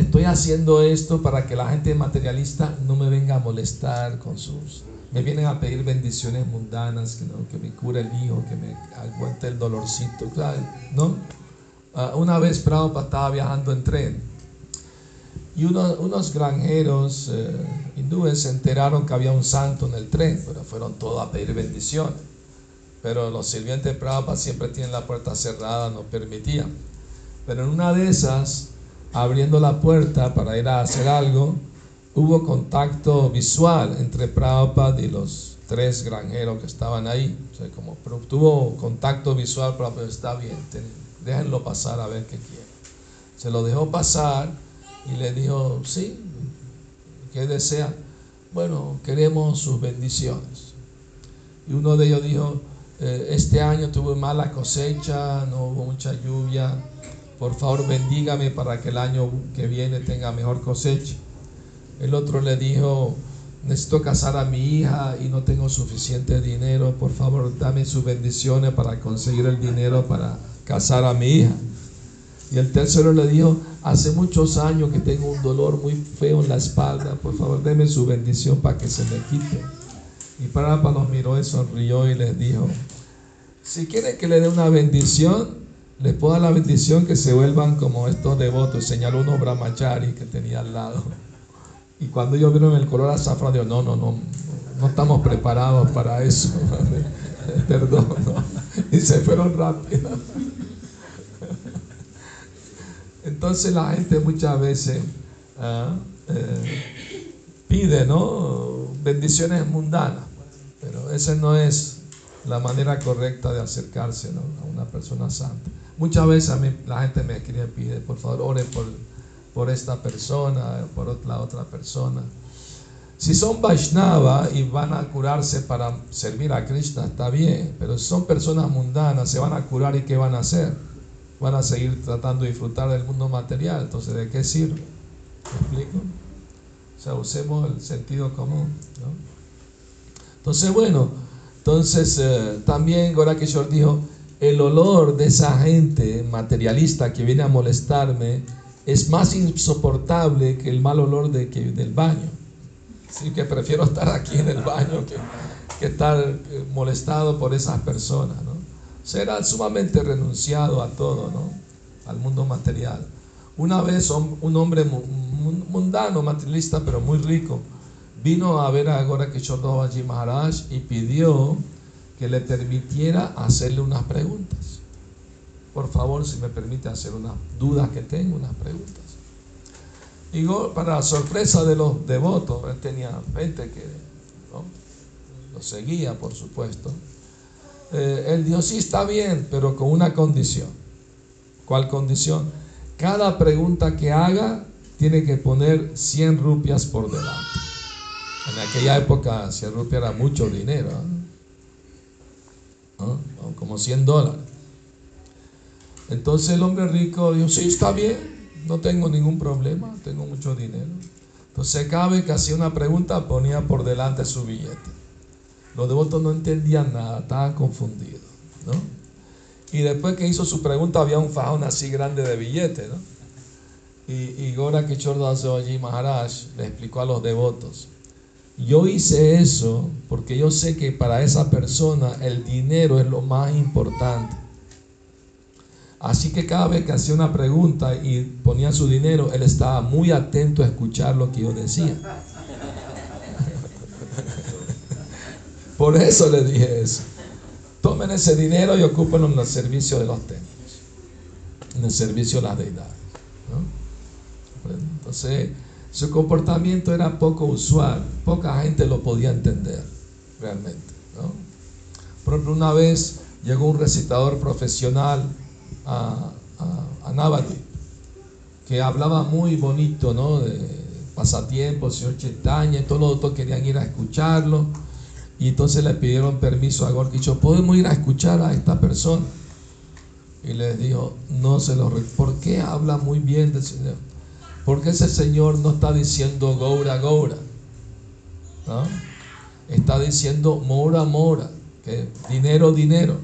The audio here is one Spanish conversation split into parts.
estoy haciendo esto para que la gente materialista no me venga a molestar con sus... Me vienen a pedir bendiciones mundanas, que, ¿no? que me cure el hijo, que me aguante el dolorcito, ¿no? Ah, una vez Prabhupada estaba viajando en tren y unos granjeros eh, hindúes se enteraron que había un santo en el tren, pero fueron todos a pedir bendiciones. Pero los sirvientes de Prabhupada siempre tienen la puerta cerrada, no permitían. Pero en una de esas, abriendo la puerta para ir a hacer algo, hubo contacto visual entre Prabhupada y los tres granjeros que estaban ahí. O sea, como tuvo contacto visual, Prabhupada está bien, déjenlo pasar a ver qué quiere. Se lo dejó pasar y le dijo, sí, ¿qué desea? Bueno, queremos sus bendiciones. Y uno de ellos dijo, eh, este año tuve mala cosecha, no hubo mucha lluvia, por favor bendígame para que el año que viene tenga mejor cosecha. El otro le dijo, necesito casar a mi hija y no tengo suficiente dinero, por favor dame sus bendiciones para conseguir el dinero para casar a mi hija. Y el tercero le dijo, hace muchos años que tengo un dolor muy feo en la espalda, por favor deme su bendición para que se me quite. Y Prabhupada los miró y sonrió y les dijo, si quieren que le dé una bendición, les dar la bendición que se vuelvan como estos devotos. Señaló unos brahmachari que tenía al lado. Y cuando ellos vieron el color azafrán, dijo, no, no, no, no estamos preparados para eso. Perdón. Y se fueron rápido. Entonces la gente muchas veces ah, eh, pide, ¿no? Bendiciones mundanas. Pero esa no es la manera correcta de acercarse a una persona santa. Muchas veces a mí, la gente me escribe pide, por favor, ore por, por esta persona, por la otra persona. Si son Vaishnava y van a curarse para servir a Krishna, está bien, pero si son personas mundanas, se van a curar y ¿qué van a hacer? Van a seguir tratando de disfrutar del mundo material, entonces ¿de qué sirve? ¿Me explico? O sea, usemos el sentido común. Entonces, bueno, entonces, eh, también dijo, el olor de esa gente materialista que viene a molestarme es más insoportable que el mal olor de, que, del baño. Así que prefiero estar aquí en el baño que, que estar eh, molestado por esas personas. ¿no? Será sumamente renunciado a todo, ¿no? al mundo material. Una vez un hombre mundano, materialista, pero muy rico, vino a ver a Agora Kishore Maharaj y pidió que le permitiera hacerle unas preguntas. Por favor, si me permite hacer unas dudas que tengo, unas preguntas. Y para sorpresa de los devotos, él tenía gente que lo seguía, por supuesto. Eh, él sí, está bien, pero con una condición. ¿Cuál condición? Cada pregunta que haga tiene que poner 100 rupias por delante. En aquella época 100 rupias era mucho dinero, ¿eh? Como 100 dólares. Entonces el hombre rico dijo, sí, está bien, no tengo ningún problema, tengo mucho dinero. Entonces vez que hacía una pregunta ponía por delante su billete. Los devotos no entendían nada, estaban confundidos. ¿no? Y después que hizo su pregunta había un fajón así grande de billetes. ¿no? Y, y Gora allí Maharaj le explicó a los devotos, yo hice eso porque yo sé que para esa persona el dinero es lo más importante. Así que cada vez que hacía una pregunta y ponía su dinero, él estaba muy atento a escuchar lo que yo decía. Por eso le dije eso. Tomen ese dinero y ocúpenlo en el servicio de los templos, en el servicio de las deidades. Entonces, su comportamiento era poco usual, poca gente lo podía entender realmente. Por ejemplo, una vez llegó un recitador profesional a, a, que hablaba muy bonito ¿no? de pasatiempos, señor Chetaña, todos los otros querían ir a escucharlo. Y entonces le pidieron permiso a Gorkicho, ¿podemos ir a escuchar a esta persona? Y les dijo, no se lo... ¿Por qué habla muy bien del Señor? Porque ese Señor no está diciendo Goura, Goura. Está diciendo Mora, Mora. Que dinero, dinero.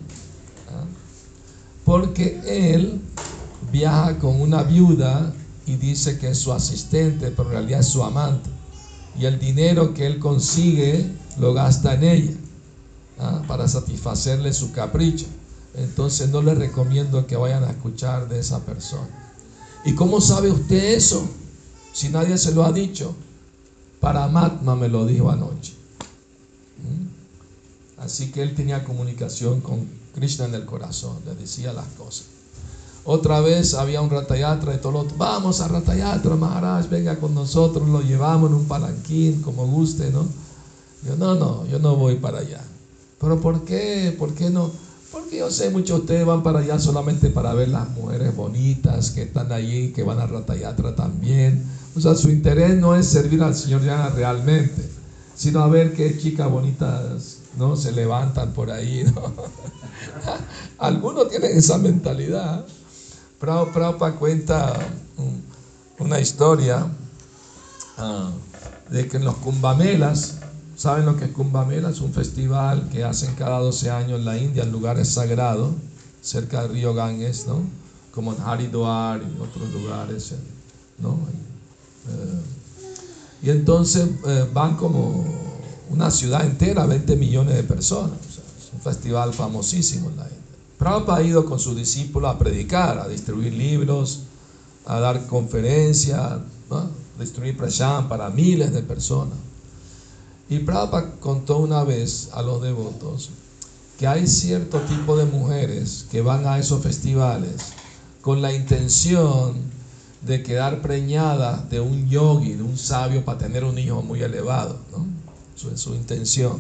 Porque Él viaja con una viuda y dice que es su asistente, pero en realidad es su amante. Y el dinero que él consigue lo gasta en ella para satisfacerle su capricho. Entonces no le recomiendo que vayan a escuchar de esa persona. ¿Y cómo sabe usted eso? Si nadie se lo ha dicho. Paramatma me lo dijo anoche. ¿Mm? Así que él tenía comunicación con Krishna en el corazón, le decía las cosas. Otra vez había un ratayatra de Tolot. Vamos a ratayatra, Maharaj, venga con nosotros, lo llevamos en un palanquín, como guste, ¿no? Yo, no, no, yo no voy para allá. ¿Pero por qué? ¿Por qué no? Porque yo sé, muchos de ustedes van para allá solamente para ver las mujeres bonitas que están allí, que van a ratayatra también. O sea, su interés no es servir al Señor ya realmente, sino a ver qué chicas bonitas ¿no? se levantan por ahí. ¿no? Algunos tienen esa mentalidad. Prabhupada cuenta una historia ah, de que en los Kumbhamelas, ¿saben lo que es Kumbhamela? Es un festival que hacen cada 12 años en la India, en lugares sagrados, cerca del río Ganges, ¿no? Como en Haridwar y otros lugares, ¿no? Eh, y entonces eh, van como una ciudad entera, 20 millones de personas. es un festival famosísimo en la India. Prabhupada ha ido con sus discípulos a predicar, a distribuir libros, a dar conferencias, a distribuir prasham para miles de personas. Y Prabhupada contó una vez a los devotos que hay cierto tipo de mujeres que van a esos festivales con la intención de quedar preñadas de un yogi, de un sabio para tener un hijo muy elevado. ¿no? Es su intención.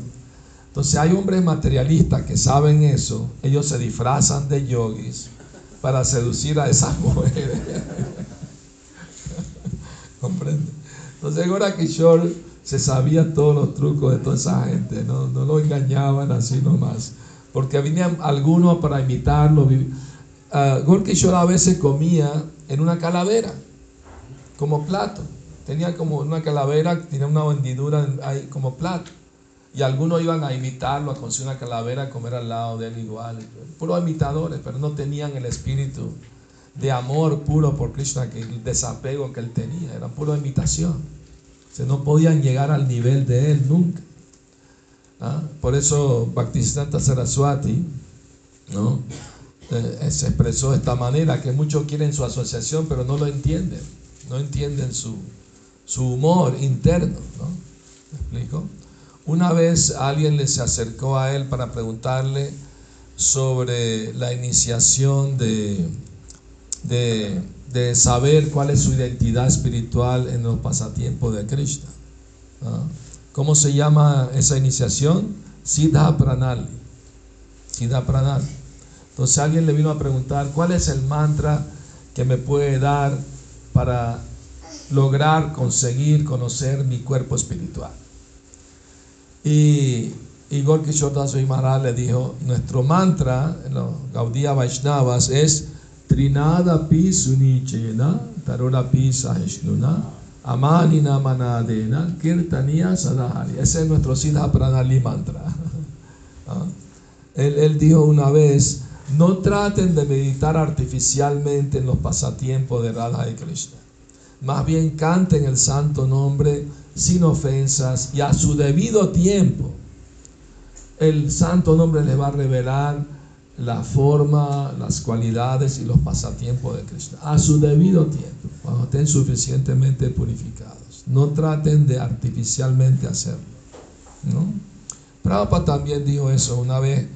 Entonces hay hombres materialistas que saben eso, ellos se disfrazan de yogis para seducir a esas mujeres. ¿Comprende? Entonces ahora Kishore se sabía todos los trucos de toda esa gente, no, no lo engañaban así nomás, porque venían algunos para imitarlo. Uh, Gorkishore a veces comía en una calavera, como plato. Tenía como una calavera, tenía una vendidura ahí como plato. Y algunos iban a imitarlo, a conseguir una calavera, a comer al lado de él igual. Puros imitadores, pero no tenían el espíritu de amor puro por Krishna, que el desapego que él tenía, era pura imitación. se no podían llegar al nivel de él nunca. ¿Ah? Por eso Bhaktisiddhanta Saraswati ¿no? Eh, se expresó de esta manera, que muchos quieren su asociación, pero no lo entienden. No entienden su, su humor interno. ¿no? ¿Me explico? Una vez alguien le se acercó a él para preguntarle sobre la iniciación de, de, saber cuál es su identidad espiritual en los pasatiempos de Krishna. ¿Cómo se llama esa iniciación? Siddha Pranali. Siddha Pranali. Entonces alguien le vino a preguntar, ¿cuál es el mantra que me puede dar para lograr conseguir conocer mi cuerpo espiritual? Y Igor Kishore y Maharaj le dijo, nuestro mantra en los Gaudiya Vaishnavas es Trinada pi sunichena, tarora pi sahishnuna, amanina manadena, kirtaniya sadahari. Ese es nuestro Siddha Pranali mantra. Él, él dijo una vez, no traten de meditar artificialmente en los pasatiempos de Radha y Krishna. Más bien canten el santo nombre sin ofensas y a su debido tiempo. El santo nombre les va a revelar la forma, las cualidades y los pasatiempos de Cristo. A su debido tiempo, cuando estén suficientemente purificados. No traten de artificialmente hacerlo. ¿no? Prabhupada también dijo eso una vez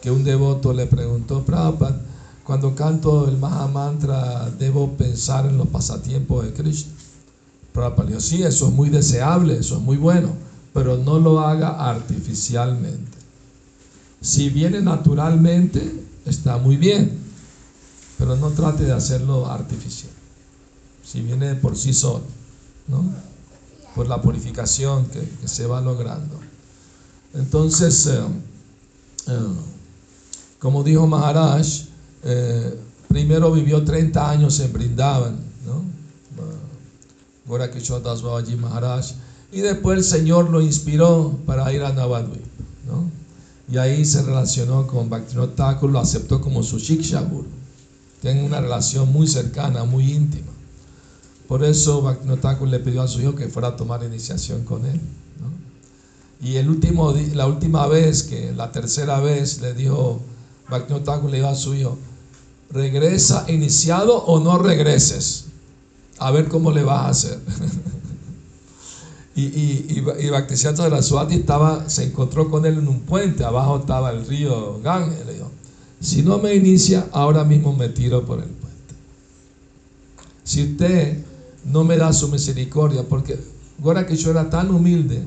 que un devoto le preguntó, Prabhupada, cuando canto el Mahamantra, ¿debo pensar en los pasatiempos de Cristo? Prabhupada dijo, sí, eso es muy deseable, eso es muy bueno, pero no lo haga artificialmente. Si viene naturalmente, está muy bien, pero no trate de hacerlo artificial. Si viene por sí solo, ¿no? Por la purificación que, se va logrando. Entonces, eh, eh, como dijo Maharaj, eh, primero vivió 30 años en Brindavan, ¿no? Maharaj. Y después el Señor lo inspiró para ir a Navadvip. ¿no? Y ahí se relacionó con Bhaktivinoda Thakur, lo aceptó como su Shikshabur. Tienen una relación muy cercana, muy íntima. Por eso Bhaktivinoda le pidió a su hijo que fuera a tomar iniciación con él. Y el último, la última vez, que la tercera vez, le dijo Bhaktivinoda le dijo a su hijo, regresa iniciado o no regreses. A ver cómo le vas a hacer. y, y, y, de la Suati estaba, se encontró con él en un puente, abajo estaba el río Gange. Le dijo, si no me inicia, ahora mismo me tiro por el puente. Si usted no me da su misericordia, porque ahora que yo era tan humilde,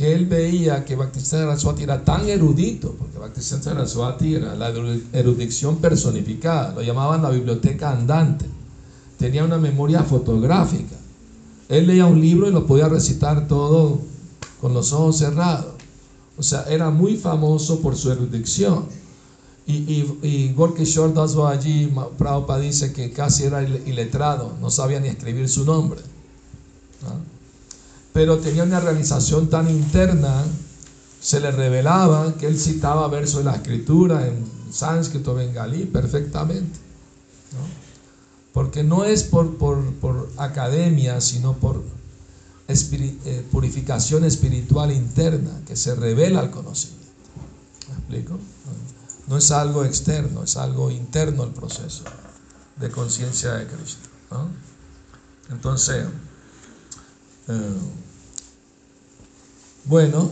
que él veía que Bhaktisiddhanta Saraswati era tan erudito, porque Bhaktisiddhanta Saraswati era la erudición personificada, lo llamaban la biblioteca andante, tenía una memoria fotográfica. Él leía un libro y lo podía recitar todo con los ojos cerrados. O sea, era muy famoso por su erudición. Y, y, y Gorkishore Das allí, Prabhupada dice que casi era iletrado, no sabía ni escribir su nombre. Pero tenía una realización tan interna, se le revelaba que él citaba versos de la escritura en sánscrito, bengalí, perfectamente. Porque no es por, por, academia, sino por eh, purificación espiritual interna que se revela el conocimiento. ¿Me explico? No es algo externo, es algo interno el proceso de conciencia de Cristo. Entonces, bueno,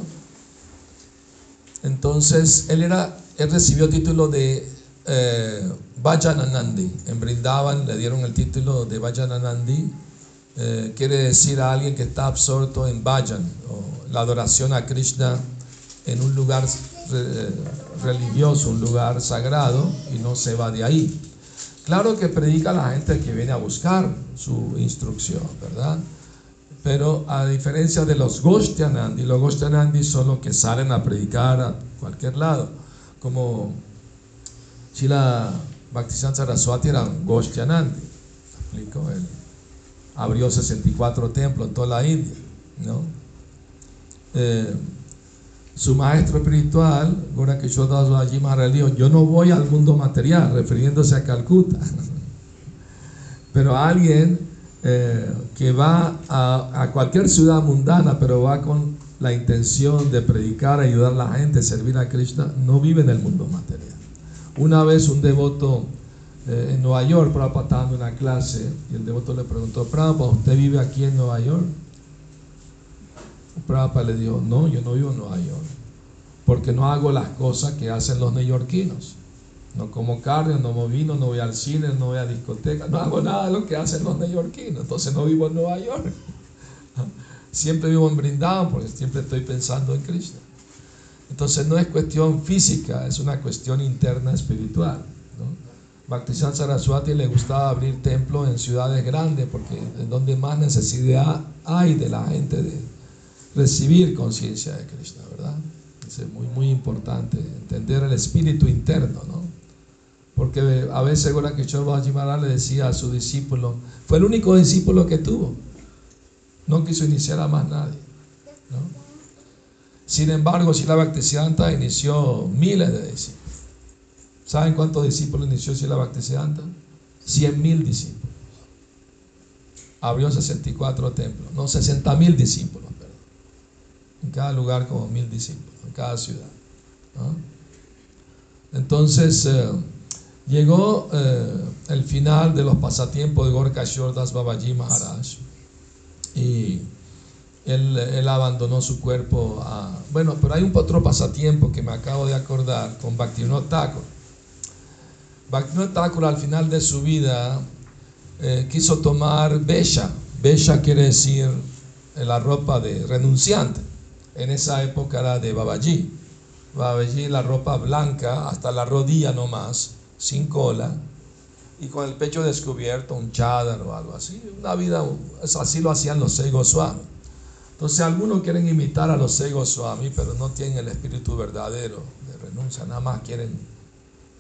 entonces él era, él recibió título de eh. En Brindavan le dieron el título de Vajananandi. Eh, quiere decir a alguien que está absorto en Vajan, o la adoración a Krishna en un lugar religioso, un lugar sagrado, y no se va de ahí. Claro que predica a la gente que viene a buscar su instrucción, ¿verdad? Pero a diferencia de los Goshtianandi, los Goshtianandi son los que salen a predicar a cualquier lado, como Chila Bhaktisiddhanta Saraswati era un Goshtianandi, Él abrió 64 templos en toda la India, ¿no? Eh, su maestro espiritual, Gora Kishore allí dijo, yo no voy al mundo material, refiriéndose a Calcuta. Pero alguien eh, que va a, cualquier ciudad mundana, pero va con la intención de predicar, ayudar a la gente, servir a Krishna, no vive en el mundo material. Una vez un devoto eh, en Nueva York, Prabhupada estaba dando una clase y el devoto le preguntó, Prabhupada, ¿usted vive aquí en Nueva York? Prabhupada le dijo, no, yo no vivo en Nueva York, porque no hago las cosas que hacen los neoyorquinos. No como carne, no como vino, no voy al cine, no voy a discoteca, no hago nada de lo que hacen los neoyorquinos, entonces no vivo en Nueva York. Siempre vivo en Brindavan porque siempre estoy pensando en Cristo. Entonces no es cuestión física, es una cuestión interna espiritual. ¿no? Saraswati le gustaba abrir templos en ciudades grandes porque es donde más necesidad hay de la gente de, recibir conciencia de Krishna, ¿verdad? Es muy, muy importante entender el espíritu interno, ¿no? Porque a veces Gorakishore Bhajimara le decía a su discípulo, fue el único discípulo que tuvo, no quiso iniciar a más nadie. Sin embargo, Sila Bhaktisiddhanta inició miles de discípulos. ¿Saben cuántos discípulos inició Sila Bhaktisiddhanta? Cien mil discípulos. Abrió 64 templos, no, 60 mil discípulos en cada lugar como mil discípulos, en cada ciudad. Entonces eh, llegó eh, el final de los pasatiempos de Gorka Das Babaji Maharaj y él, abandonó su cuerpo a... Bueno, pero hay un otro pasatiempo que me acabo de acordar con Bhaktivinoda Thakur. Bhaktivinoda Thakur al final de su vida eh, quiso tomar Besha. Besha quiere decir la ropa de renunciante en esa época era de Babaji. Babaji, la ropa blanca hasta la rodilla nomás, sin cola, y con el pecho descubierto, un chadar o algo así. Una vida, así lo hacían los Sei Goswami. Entonces algunos quieren imitar a los Sei Goswami, pero no tienen el espíritu verdadero de renuncia, nada más quieren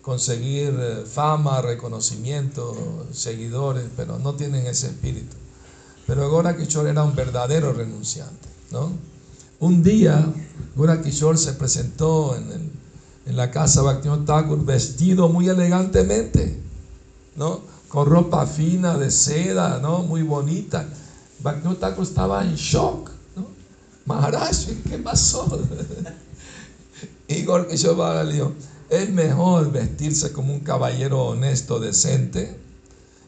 conseguir eh, fama, reconocimiento, seguidores, pero no tienen ese espíritu. Pero ahora Kishore era un verdadero renunciante, ¿no? Un día, Gura Kishore se presentó en, la casa Bhaktivinoda Thakur vestido muy elegantemente, ¿no? con ropa fina de seda, ¿no? Muy bonita. Bhaktivinoda Thakur estaba en shock, ¿no? Maharaj, ¿qué pasó? Igor Kishore le dijo, es mejor vestirse como un caballero honesto, decente,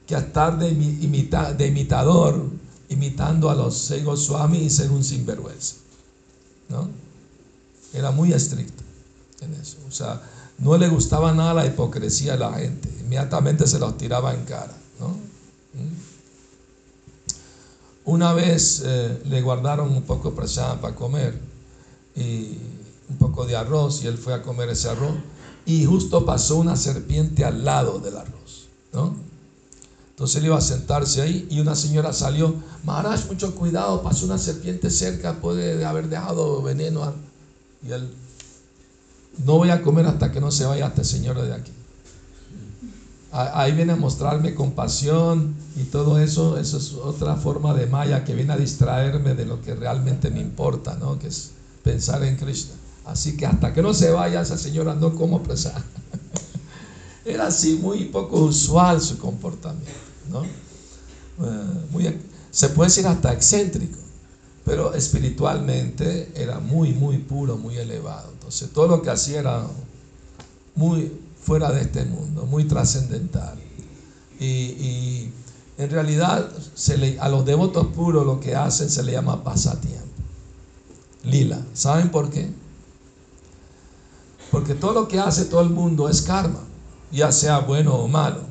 que estar de, de imitador, imitando a los Sego Swami y ser un sinvergüenza. ¿no? Era muy estricto en eso. O sea, no le gustaba nada la hipocresía de la gente. Inmediatamente se los tiraba en cara. ¿no? ¿Mm? Una vez eh, le guardaron un poco prasad para comer y un poco de arroz y él fue a comer ese arroz y justo pasó una serpiente al lado del arroz, ¿no? Entonces él iba a sentarse ahí y una señora salió, Maharaj, mucho cuidado, pasó una serpiente cerca, puede haber dejado veneno. Y él, no voy a comer hasta que no se vaya este señor de aquí. Ahí viene a mostrarme compasión y todo eso, eso es otra forma de Maya que viene a distraerme de lo que realmente me importa, ¿no? Que es pensar en Krishna. Así que hasta que no se vaya esa señora no como presa. Era así, muy poco usual su comportamiento. ¿no? Eh, se puede decir hasta excéntrico, pero espiritualmente era muy, muy puro, muy elevado. Entonces todo lo que hacía era muy fuera de este mundo, muy trascendental. Y, en realidad se a los devotos puros lo que hacen se le llama pasatiempo. Lila. ¿Saben por qué? Porque todo lo que hace todo el mundo es karma, ya sea bueno o malo.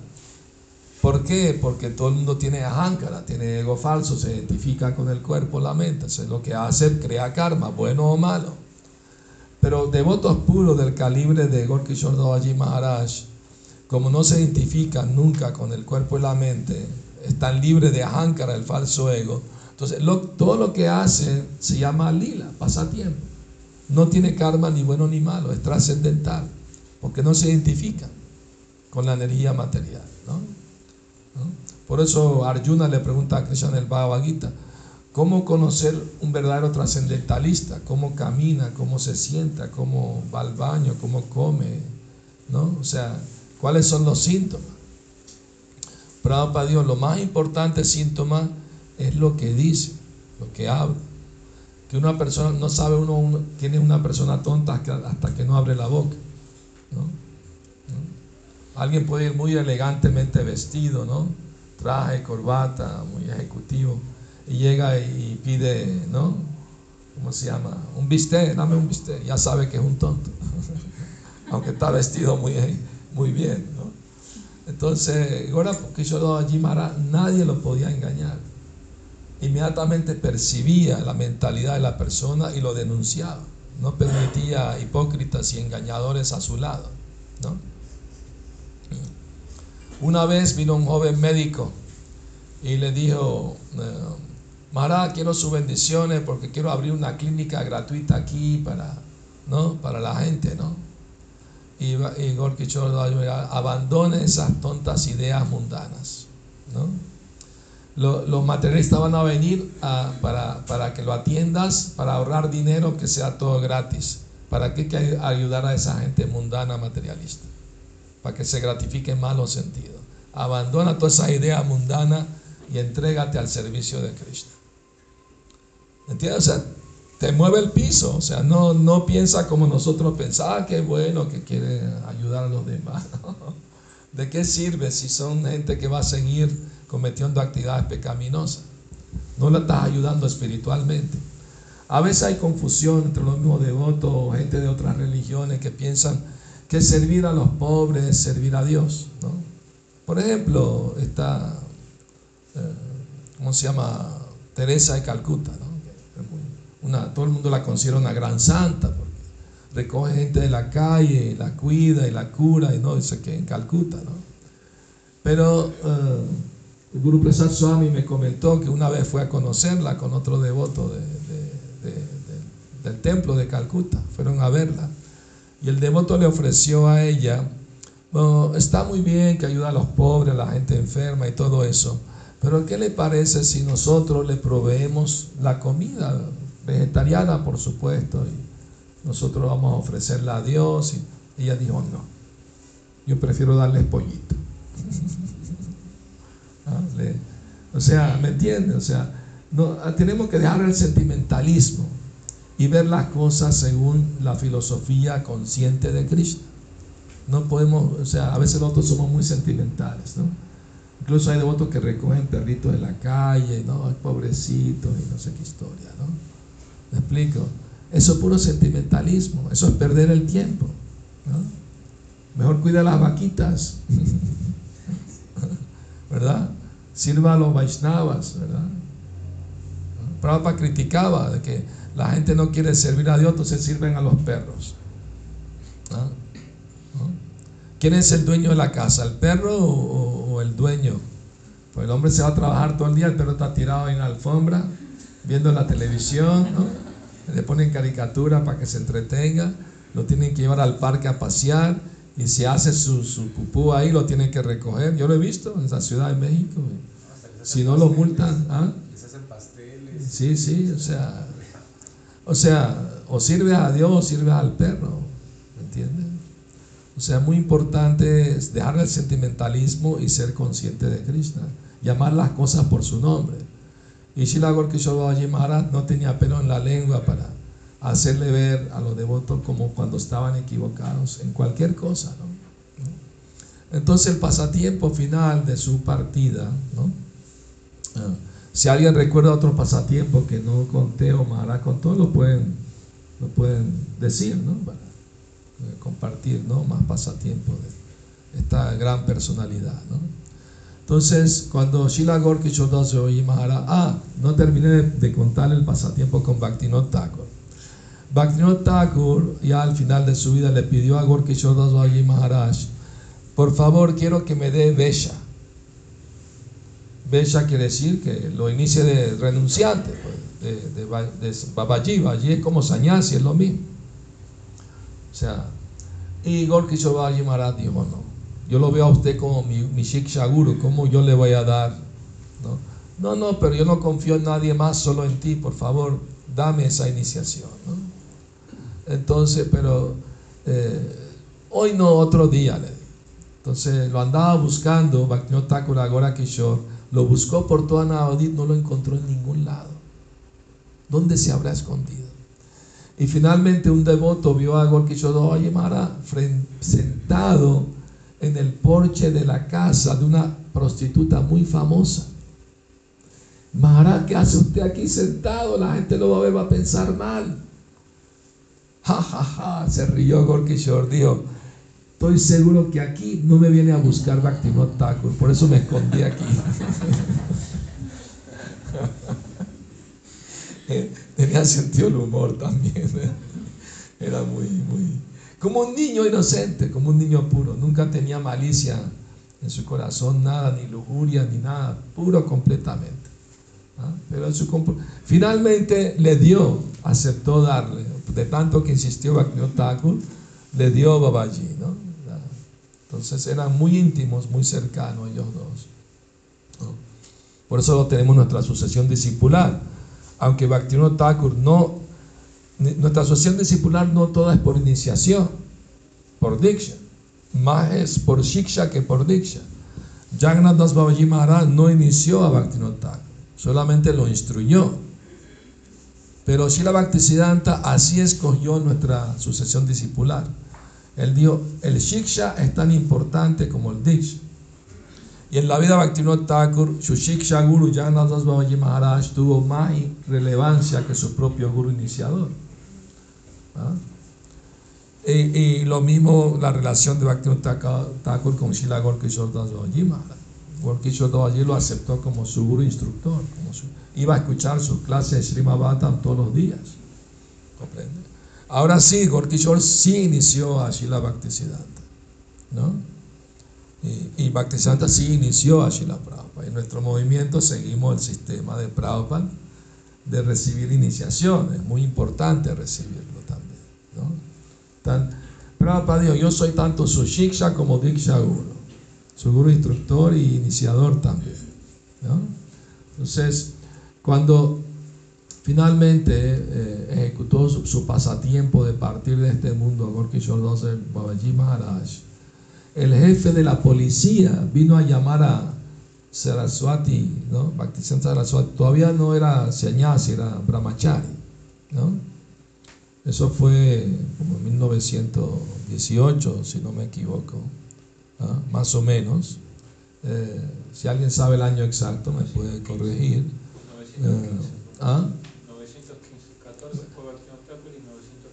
¿Por qué? Porque todo el mundo tiene ajánkara, tiene ego falso, se identifica con el cuerpo, la mente. Entonces lo que hace crea karma, bueno o malo. Pero devotos puros del calibre de Gorky Shordoji Maharaj, como no se identifican nunca con el cuerpo y la mente, están libres de ajánkara, el falso ego. Entonces todo lo que hace se llama lila, pasatiempo no tiene karma ni bueno ni malo, es trascendental, porque no se identifica con la energía material. Por eso Arjuna le pregunta a Krishna en el Bhagavad Gita, ¿cómo conocer un verdadero trascendentalista? ¿Cómo camina? ¿Cómo se sienta? ¿Cómo va al baño? ¿Cómo come? ¿No? O sea, ¿cuáles son los síntomas? Prabhupada Dios, lo más importante síntoma es lo que dice, lo que habla que una persona no sabe uno, quién es una persona tonta hasta que no abre la boca. Alguien puede ir muy elegantemente vestido, ¿no? Traje, corbata, muy ejecutivo, y llega y pide, ¿no? ¿Cómo se llama? Un bistec, dame un bistec. Ya sabe que es un tonto, aunque está vestido muy, muy bien, ¿no? Entonces, ahora porque yo allí nadie lo podía engañar inmediatamente percibía la mentalidad de la persona y lo denunciaba. No permitía hipócritas y engañadores a su lado. Una vez vino un joven médico y le dijo, eh, Mara, quiero sus bendiciones porque quiero abrir una clínica gratuita aquí para, ¿no? para la gente. ¿no? Y, y Gorky abandone esas tontas ideas mundanas. ¿no? los materialistas van a venir para, que lo atiendas, para ahorrar dinero, que sea todo gratis. ¿Para qué que ayudar a esa gente mundana materialista? Para que se gratifique en malos sentidos. Abandona toda esa idea mundana y entrégate al servicio de Cristo. ¿Entiendes? O sea, te mueve el piso. O sea, no, no piensa como nosotros pensamos, ah, qué bueno que quiere ayudar a los demás. ¿De qué sirve si son gente que va a seguir cometiendo actividades pecaminosas. No la estás ayudando espiritualmente. A veces hay confusión entre los mismos devotos gente de otras religiones que piensan que servir a los pobres es servir a Dios. Por ejemplo, está, eh, ¿cómo se llama? Teresa de Calcuta. Una, todo el mundo la considera una gran santa porque recoge gente de la calle, la cuida y la cura y no dice que en Calcuta. ¿no? Pero eh, el Guru Prasad Swami me comentó que una vez fue a conocerla con otro devoto del templo de Calcuta. Fueron a verla. Y el devoto le ofreció a ella, está muy bien que ayuda a los pobres, a la gente enferma y todo eso, pero ¿qué le parece si nosotros le proveemos la comida vegetariana, por supuesto, y nosotros vamos a ofrecerla a Dios? Y ella dijo, no, yo prefiero darles pollito. o sea, ¿me entiendes? O sea, no, tenemos que dejar el sentimentalismo y ver las cosas según la filosofía consciente de Cristo. No podemos, o sea, a veces nosotros somos muy sentimentales, ¿no? Incluso hay devotos que recogen perritos de la calle, ¿no? Pobrecitos y no sé qué historia, ¿no? ¿Me explico? Eso es puro sentimentalismo, eso es perder el tiempo. Mejor cuida las vaquitas, ¿verdad? Sirva a los Vaishnavas, ¿verdad? Prabhupada criticaba de que la gente no quiere servir a Dios, entonces sirven a los perros. ¿Quién es el dueño de la casa? ¿El perro o, el dueño? Pues el hombre se va a trabajar todo el día, el perro está tirado en la alfombra, viendo la televisión, le ponen caricatura para que se entretenga, lo tienen que llevar al parque a pasear y si hace su, su pupú ahí lo tienen que recoger. Yo lo he visto en la Ciudad de México. Si no lo multan, ¿ah? Sí, sí, o sea, o sea, o sirve a Dios o sirve al perro, ¿me entiendes? O sea, muy importante es dejar el sentimentalismo y ser consciente de Krishna, llamar las cosas por su nombre. Y Shila Gorkishore Maharaj no tenía pelo en la lengua para hacerle ver a los devotos como cuando estaban equivocados en cualquier cosa. ¿no? Entonces el pasatiempo final de su partida, ¿no? Ah, si alguien recuerda otro pasatiempo que no conté o Maharaj contó, lo pueden, lo pueden decir, ¿no? Eh, compartir ¿no? más pasatiempo de esta gran personalidad. ¿no? Entonces, cuando Shila Gorky y Mahara, ah, no terminé de, contar el pasatiempo con Bhaktivinoda Thakur. Bhaktivinoda Thakur, ya al final de su vida, le pidió a Gorky y Maharaj, por favor, quiero que me dé Besha. Besha quiere decir que lo inicie de renunciante, pues, de, de, Babaji. Babaji es como Sanyasi, es lo mismo. O sea, y Gorky Shobaji Maharaj dijo, no, yo lo veo a usted como mi, mi Shiksha Guru, ¿cómo yo le voy a dar? ¿No? no, no, pero yo no confío en nadie más, solo en ti, por favor, dame esa iniciación. Entonces, pero eh, hoy no, otro día le Entonces lo andaba buscando, Bhaktivinoda Thakur Agora Kishore, lo buscó por toda Navadip, no lo encontró en ningún lado. ¿Dónde se habrá escondido? Y finalmente un devoto vio a Gorkishodo Mara sentado en el porche de la casa de una prostituta muy famosa. Mara, ¿qué hace usted aquí sentado? La gente lo va a ver, va a pensar mal. Ja, ja, ja, se rió Gorkishore, dijo, estoy seguro que aquí no me viene a buscar Bhaktivinoda Thakur, por eso me escondí aquí. tenía sentido el humor también. ¿eh? Era muy, muy... Como un niño inocente, como un niño puro. Nunca tenía malicia en su corazón, nada, ni lujuria, ni nada. Puro completamente. ¿ah? Pero su finalmente le dio, aceptó darle. De tanto que insistió Bhaktivinoda Thakur, le dio Babaji. ¿no? Entonces eran muy íntimos, muy cercanos ellos dos. Por eso tenemos en nuestra sucesión discipular aunque Bhaktivinoda Thakur no, nuestra asociación discipular no toda es por iniciación, por diksha, más es por shiksha que por diksha. Jagannath Das Babaji Maharaj no inició a Bhaktivinoda Thakur, solamente lo instruyó. Pero Shila Bhaktisiddhanta así escogió nuestra sucesión discipular. Él dijo, el shiksha es tan importante como el diksha. Y en la vida de Bhaktivinoda Thakur, Shushik Guru Jagannath Babaji Maharaj tuvo más relevancia que su propio guru iniciador. ¿Ah? Y, lo mismo la relación de Bhaktivinoda Thakur con Shila Gorkishore Das Babaji Maharaj. Gorkishore Babaji lo aceptó como su guru instructor. Su, iba a escuchar sus clases de Srimad todos los días. ¿Comprende? Ahora sí, Gorkishore sí inició a Shila Bhaktisiddhanta. ¿No? Y, y Bhaktisiddhanta sí inició a Shila Prabhupada. En nuestro movimiento seguimos el sistema de Prabhupada de recibir iniciación. Es muy importante recibirlo también. ¿no? Prabhupada dijo, yo soy tanto su Shiksha como Diksha Guru. Su Guru instructor y iniciador también. ¿no? Entonces, cuando finalmente eh, ejecutó su, pasatiempo de partir de este mundo, Gorkishore Babaji Maharaj, el jefe de la policía vino a llamar a, Saraswati, ¿no? Saraswati, todavía no era Sanyasi, era Brahmachari, ¿no? Eso fue como en 1918, si no me equivoco, ¿ah? más o menos. Eh, si alguien sabe el año exacto, me puede corregir.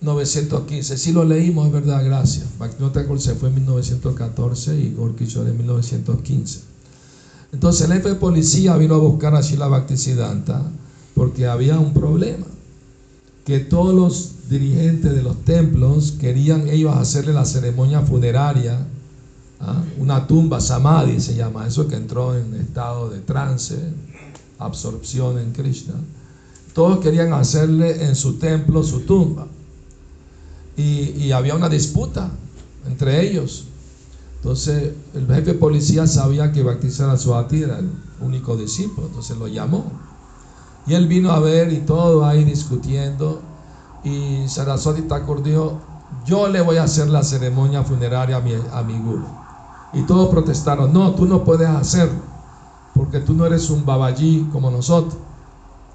915, sí lo leímos, es verdad, gracias. Bhaktivinoda se fue en 1914 y Gorky en 1915. Entonces el jefe de policía vino a buscar a Shila Bhaktisiddhanta porque había un problema. Que todos los dirigentes de los templos querían ellos hacerle la ceremonia funeraria, ¿ah? una tumba, samadhi se llama, eso que entró en estado de trance, absorción en Krishna. Todos querían hacerle en su templo su tumba. Y, había una disputa entre ellos. Entonces el jefe de policía sabía que Bhakti Saraswati era el único discípulo, entonces lo llamó. Y él vino a ver y todo ahí discutiendo. Y Saraswati Thakur dijo, yo le voy a hacer la ceremonia funeraria a mi, a mi guru. Y todos protestaron, no, tú no puedes hacerlo, porque tú no eres un babaji como nosotros.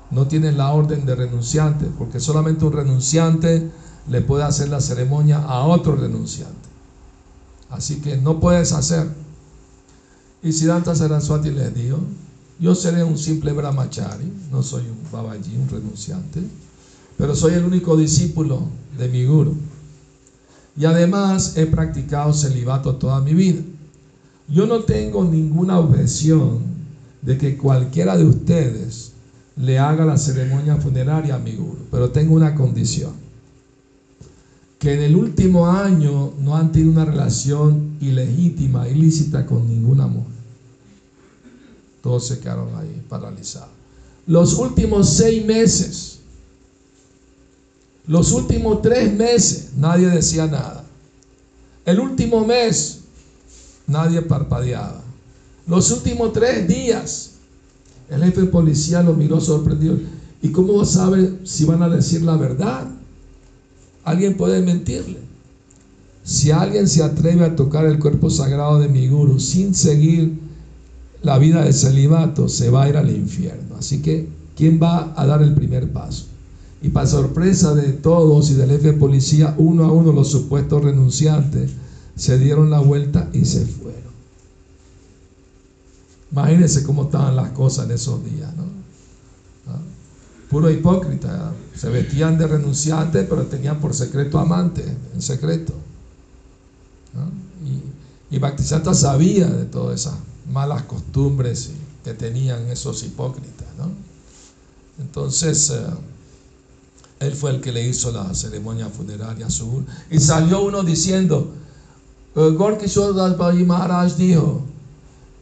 No tienes la orden de renunciante, porque solamente un renunciante le puede hacer la ceremonia a otro renunciante. Así que no puedes hacer. Y Siddhanta Saraswati le dijo, yo seré un simple brahmachari, no soy un babaji, un renunciante, pero soy el único discípulo de mi guru. Y además he practicado celibato toda mi vida. Yo no tengo ninguna objeción de que cualquiera de ustedes le haga la ceremonia funeraria a mi guru, pero tengo una condición que en el último año no han tenido una relación ilegítima, ilícita con ninguna mujer. Todos se quedaron ahí paralizados. Los últimos seis meses, los últimos tres meses, nadie decía nada. El último mes, nadie parpadeaba. Los últimos tres días, el jefe de policía lo miró sorprendido. ¿Y cómo sabe si van a decir la verdad? Alguien puede mentirle. Si alguien se atreve a tocar el cuerpo sagrado de mi guru sin seguir la vida de celibato, se va a ir al infierno. Así que, ¿quién va a dar el primer paso? Y para sorpresa de todos y del jefe de policía, uno a uno los supuestos renunciantes se dieron la vuelta y se fueron. Imagínense cómo estaban las cosas en esos días, ¿no? Puro hipócrita. Se vestían de renunciantes, pero tenían por secreto amante, en secreto. Y, y sabía de todas esas malas costumbres que tenían esos hipócritas. Entonces, eh, él fue el que le hizo la ceremonia funeraria a su Y salió uno diciendo, eh, Gorkishore Maharaj dijo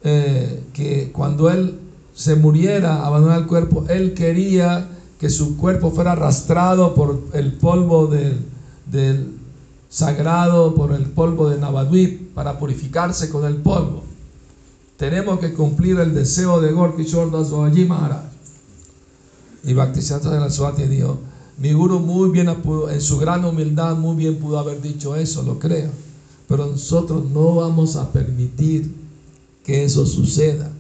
eh, que cuando él se muriera, abandonar el cuerpo, él quería que su cuerpo fuera arrastrado por el polvo del, sagrado, por el polvo de Navadvip, para purificarse con el polvo. Tenemos que cumplir el deseo de Gorky Das Maharaj. Y Bhaktisiddhanta de la Swati dijo, mi guru muy bien, en su gran humildad, muy bien pudo haber dicho eso, lo creo. Pero nosotros no vamos a permitir que eso suceda.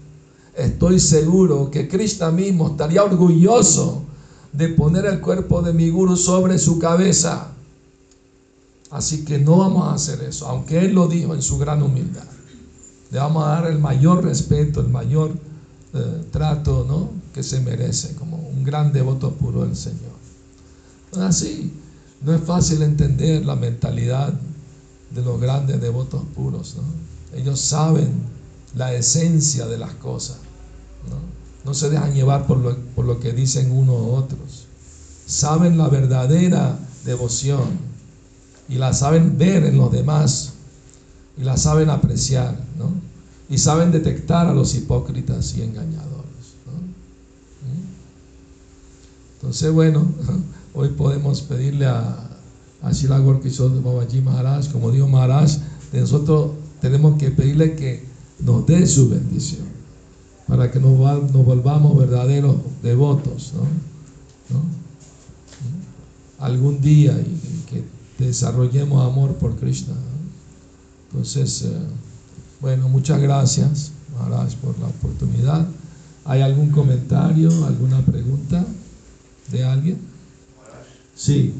Estoy seguro que Krishna mismo estaría orgulloso de poner el cuerpo de mi guru sobre su cabeza. Así que no vamos a hacer eso, aunque él lo dijo en su gran humildad. Le vamos a dar el mayor respeto, el mayor eh, trato ¿no? que se merece, como un gran devoto puro del Señor. Así, no es fácil entender la mentalidad de los grandes devotos puros. Ellos saben la esencia de las cosas. ¿no? No se dejan llevar por lo, por lo que dicen unos u otros. Saben la verdadera devoción y la saben ver en los demás y la saben apreciar, ¿no? Y saben detectar a los hipócritas y engañadores. ¿Mm? Entonces, bueno, hoy podemos pedirle a, a Shila de Babaji Maharaj, como dijo Maharaj, nosotros tenemos que pedirle que nos dé su bendición para que nos, volvamos verdaderos devotos, ¿no? Algún día y, que desarrollemos amor por Krishna. Entonces, eh, bueno, muchas gracias. Maharaj por la oportunidad. ¿Hay algún comentario, alguna pregunta de alguien? Sí.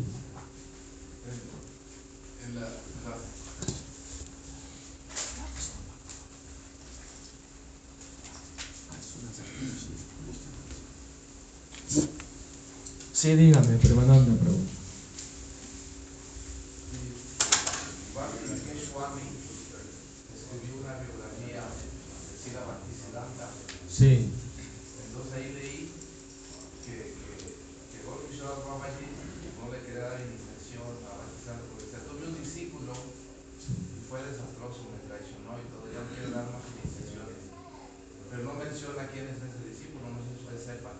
Sí, dígame, Premananda pregunta. Sí. Entonces ahí leí que, que, que Gorky Babaji no le quería dar iniciación a Bhaktisiddhanta porque decía, tuve un discípulo y fue desastroso, me traicionó y todo, ya no quiere dar más iniciaciones. Pero no menciona quién es ese discípulo, no sé si usted sepa.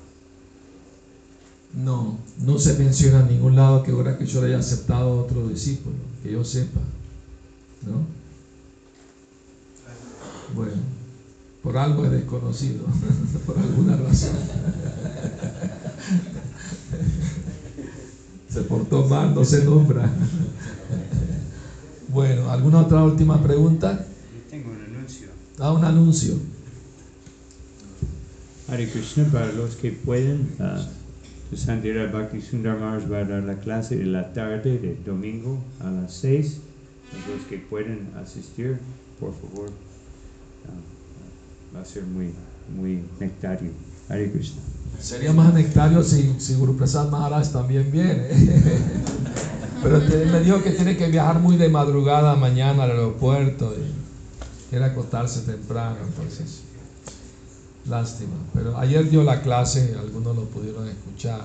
No, no se menciona en ningún lado que ahora que yo le haya aceptado a otro discípulo, que yo sepa. ¿No? Bueno por algo es desconocido, por alguna razón. Se portó mal, no se nombra. Bueno, ¿alguna otra última pregunta? Tengo un anuncio. Ah, un anuncio. Hare Krishna, para los que pueden, uh, Sandira Bhakti Sundar Maharaj va a dar la clase de la tarde de domingo a las 6. Los que pueden asistir, por favor. Uh, va a ser muy, muy nectario. Hare Krishna. Sería más nectario si, si Guru Prasad Maharaj también viene. Pero me dijo que tiene que viajar muy de madrugada mañana al aeropuerto y quiere acostarse temprano, entonces. Lástima. Pero ayer dio la clase, algunos lo pudieron escuchar.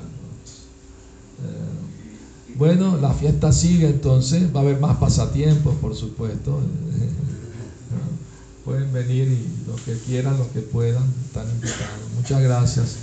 Eh, bueno, la fiesta sigue entonces, va a haber más pasatiempos, por supuesto. pueden venir y los que quieran, los que puedan, están invitados. Muchas gracias.